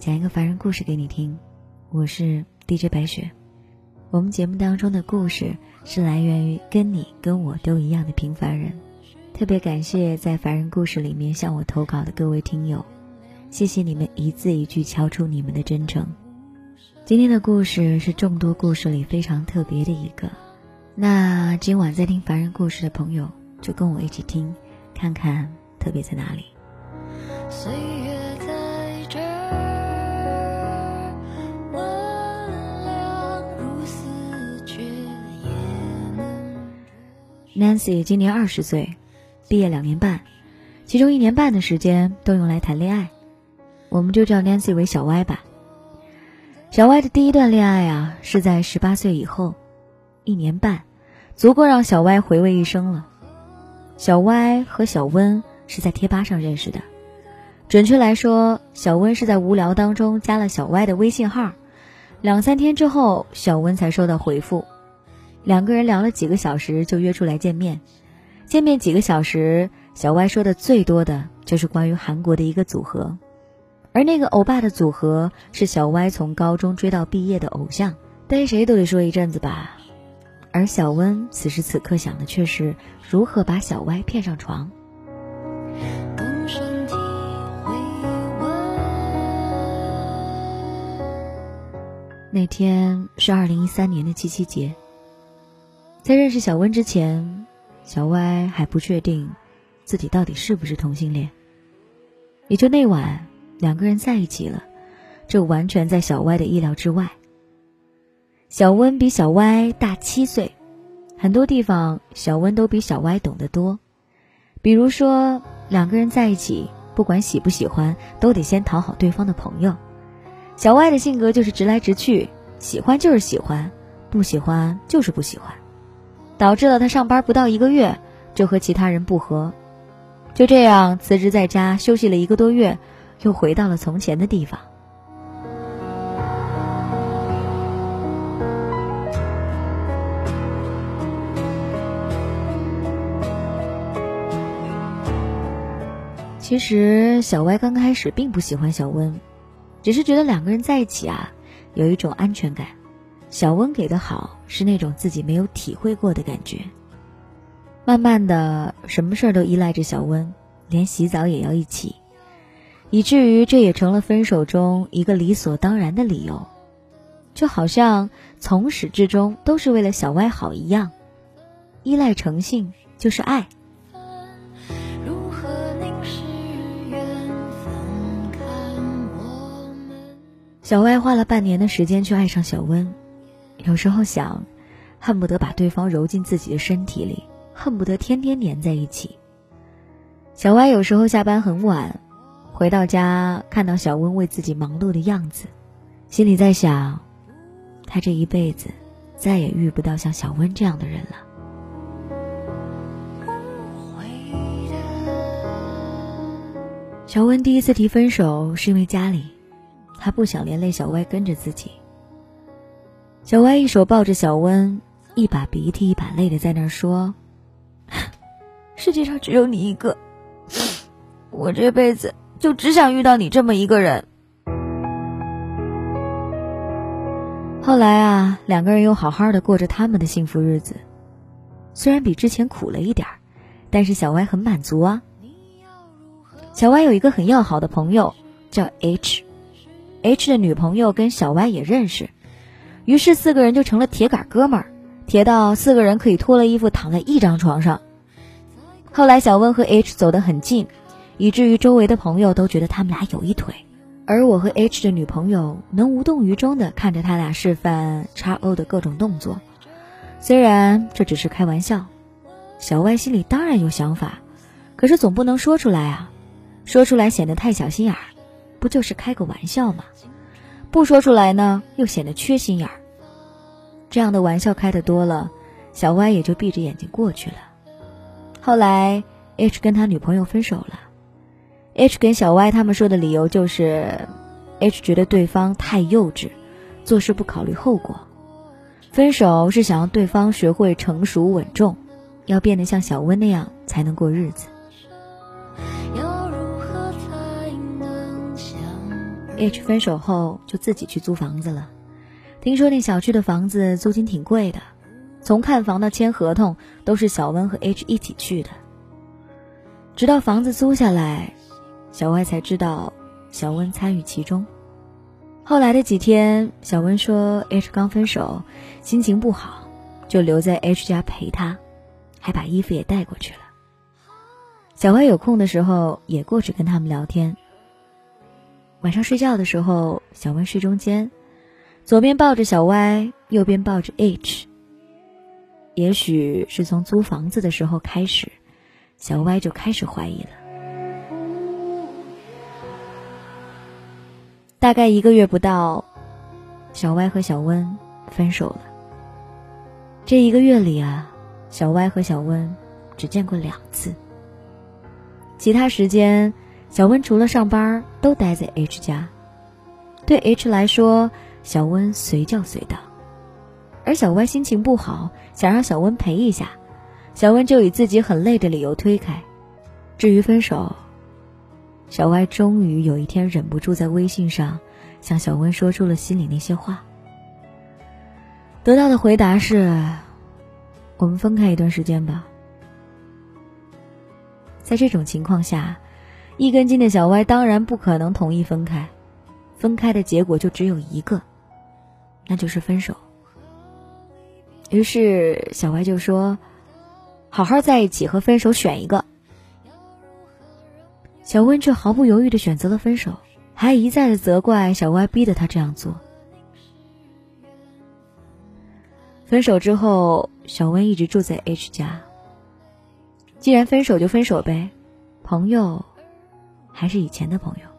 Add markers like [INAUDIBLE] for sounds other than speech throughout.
讲一个凡人故事给你听。我是 DJ 白雪。我们节目当中的故事是来源于跟你跟我都一样的平凡人。特别感谢在凡人故事里面向我投稿的各位听友，谢谢你们一字一句敲出你们的真诚。今天的故事是众多故事里非常特别的一个。那今晚在听凡人故事的朋友，就跟我一起听，看看特别在哪里。Nancy 今年二十岁，毕业两年半，其中一年半的时间都用来谈恋爱，我们就叫 Nancy 为小歪吧。小歪的第一段恋爱啊，是在十八岁以后，一年半。足够让小歪回味一生了。小歪和小温是在贴吧上认识的，准确来说，小温是在无聊当中加了小歪的微信号。两三天之后，小温才收到回复。两个人聊了几个小时，就约出来见面。见面几个小时，小歪说的最多的就是关于韩国的一个组合，而那个欧巴的组合是小歪从高中追到毕业的偶像，逮谁都得说一阵子吧。而小温此时此刻想的却是如何把小歪骗上床。那天是二零一三年的七夕节，在认识小温之前，小歪还不确定自己到底是不是同性恋。也就那晚，两个人在一起了，这完全在小歪的意料之外。小温比小歪大七岁，很多地方小温都比小歪懂得多。比如说，两个人在一起，不管喜不喜欢，都得先讨好对方的朋友。小歪的性格就是直来直去，喜欢就是喜欢，不喜欢就是不喜欢，导致了他上班不到一个月就和其他人不和。就这样辞职在家休息了一个多月，又回到了从前的地方。其实小歪刚开始并不喜欢小温，只是觉得两个人在一起啊，有一种安全感。小温给的好是那种自己没有体会过的感觉。慢慢的，什么事儿都依赖着小温，连洗澡也要一起，以至于这也成了分手中一个理所当然的理由，就好像从始至终都是为了小歪好一样。依赖诚信就是爱。小歪花了半年的时间去爱上小温，有时候想，恨不得把对方揉进自己的身体里，恨不得天天黏在一起。小歪有时候下班很晚，回到家看到小温为自己忙碌的样子，心里在想，他这一辈子再也遇不到像小温这样的人了。小温第一次提分手是因为家里。他不想连累小歪跟着自己。小歪一手抱着小温，一把鼻涕一把泪的在那儿说：“ [LAUGHS] 世界上只有你一个，我这辈子就只想遇到你这么一个人。”后来啊，两个人又好好的过着他们的幸福日子，虽然比之前苦了一点但是小歪很满足啊。小歪有一个很要好的朋友，叫 H。H 的女朋友跟小歪也认识，于是四个人就成了铁杆哥们儿，铁到四个人可以脱了衣服躺在一张床上。后来小温和 H 走得很近，以至于周围的朋友都觉得他们俩有一腿，而我和 H 的女朋友能无动于衷地看着他俩示范叉 O 的各种动作。虽然这只是开玩笑，小歪心里当然有想法，可是总不能说出来啊，说出来显得太小心眼儿。不就是开个玩笑吗？不说出来呢，又显得缺心眼儿。这样的玩笑开的多了，小歪也就闭着眼睛过去了。后来，H 跟他女朋友分手了。H 跟小歪他们说的理由就是，H 觉得对方太幼稚，做事不考虑后果。分手是想让对方学会成熟稳重，要变得像小温那样才能过日子。H 分手后，就自己去租房子了。听说那小区的房子租金挺贵的，从看房到签合同都是小温和 H 一起去的。直到房子租下来，小歪才知道小温参与其中。后来的几天，小温说 H 刚分手，心情不好，就留在 H 家陪他，还把衣服也带过去了。小歪有空的时候也过去跟他们聊天。晚上睡觉的时候，小温睡中间，左边抱着小歪，右边抱着 H。也许是从租房子的时候开始，小歪就开始怀疑了。大概一个月不到，小歪和小温分手了。这一个月里啊，小歪和小温只见过两次。其他时间，小温除了上班都待在 H 家。对 H 来说，小温随叫随到。而小歪心情不好，想让小温陪一下，小温就以自己很累的理由推开。至于分手，小歪终于有一天忍不住在微信上向小温说出了心里那些话。得到的回答是：“我们分开一段时间吧。”在这种情况下，一根筋的小歪当然不可能同意分开，分开的结果就只有一个，那就是分手。于是小歪就说：“好好在一起和分手选一个。”小温却毫不犹豫的选择了分手，还一再的责怪小歪逼得他这样做。分手之后，小温一直住在 H 家。既然分手就分手呗，朋友还是以前的朋友。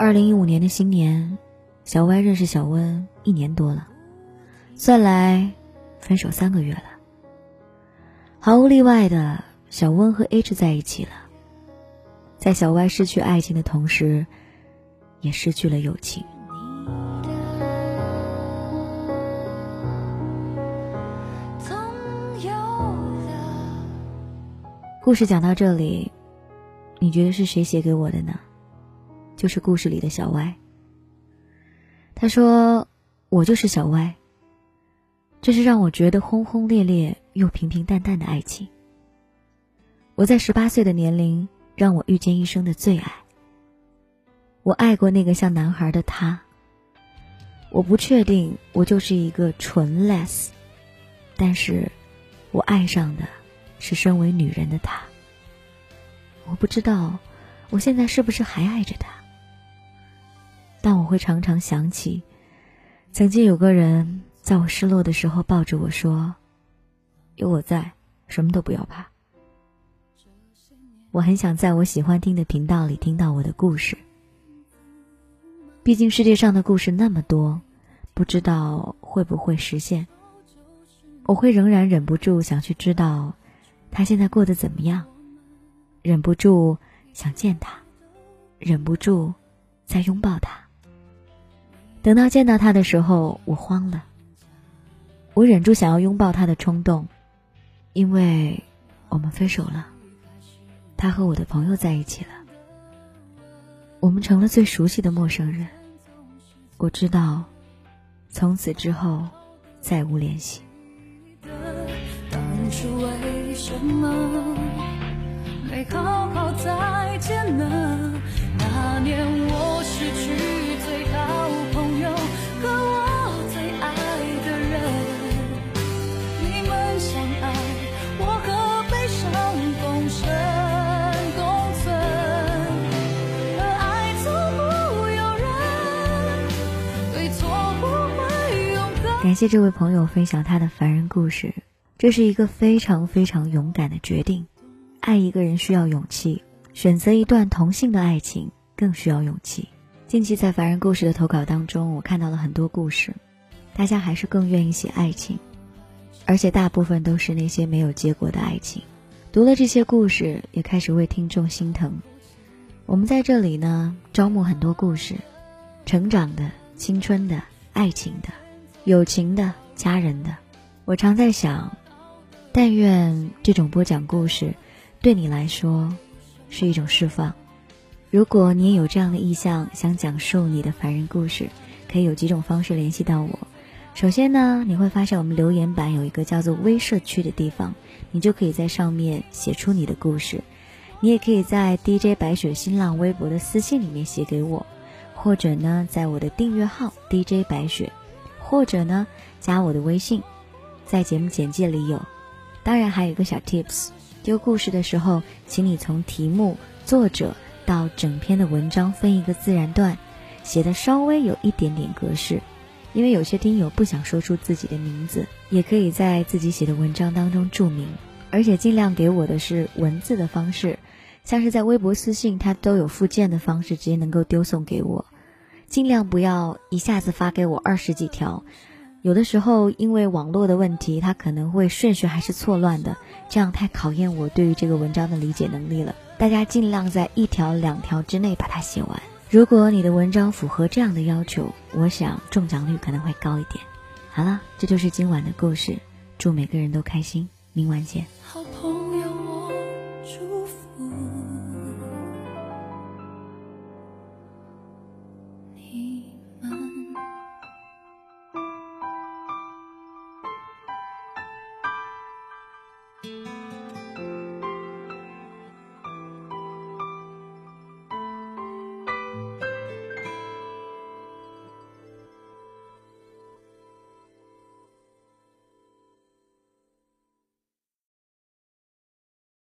二零一五年的新年，小歪认识小温一年多了，算来分手三个月了。毫无例外的，小温和 H 在一起了，在小歪失去爱情的同时，也失去了友情。故事讲到这里，你觉得是谁写给我的呢？就是故事里的小歪。他说：“我就是小歪。”这是让我觉得轰轰烈烈又平平淡淡的爱情。我在十八岁的年龄，让我遇见一生的最爱。我爱过那个像男孩的他。我不确定我就是一个纯 less，但是，我爱上的。是身为女人的她，我不知道我现在是不是还爱着他，但我会常常想起，曾经有个人在我失落的时候抱着我说：“有我在，什么都不要怕。”我很想在我喜欢听的频道里听到我的故事，毕竟世界上的故事那么多，不知道会不会实现。我会仍然忍不住想去知道。他现在过得怎么样？忍不住想见他，忍不住再拥抱他。等到见到他的时候，我慌了。我忍住想要拥抱他的冲动，因为我们分手了。他和我的朋友在一起了，我们成了最熟悉的陌生人。我知道，从此之后再无联系。没好好再见呢？那年我失去最好谢这位朋友分享他的凡人故事。这是一个非常非常勇敢的决定，爱一个人需要勇气，选择一段同性的爱情更需要勇气。近期在凡人故事的投稿当中，我看到了很多故事，大家还是更愿意写爱情，而且大部分都是那些没有结果的爱情。读了这些故事，也开始为听众心疼。我们在这里呢，招募很多故事，成长的、青春的、爱情的、友情的、家人的。我常在想。但愿这种播讲故事，对你来说是一种释放。如果你也有这样的意向，想讲述你的凡人故事，可以有几种方式联系到我。首先呢，你会发现我们留言板有一个叫做微社区的地方，你就可以在上面写出你的故事。你也可以在 DJ 白雪新浪微博的私信里面写给我，或者呢，在我的订阅号 DJ 白雪，或者呢，加我的微信，在节目简介里有。当然还有个小 tips，丢故事的时候，请你从题目、作者。到整篇的文章分一个自然段，写的稍微有一点点格式，因为有些听友不想说出自己的名字，也可以在自己写的文章当中注明，而且尽量给我的是文字的方式，像是在微博私信，它都有附件的方式，直接能够丢送给我，尽量不要一下子发给我二十几条，有的时候因为网络的问题，它可能会顺序还是错乱的，这样太考验我对于这个文章的理解能力了。大家尽量在一条两条之内把它写完。如果你的文章符合这样的要求，我想中奖率可能会高一点。好了，这就是今晚的故事。祝每个人都开心，明晚见。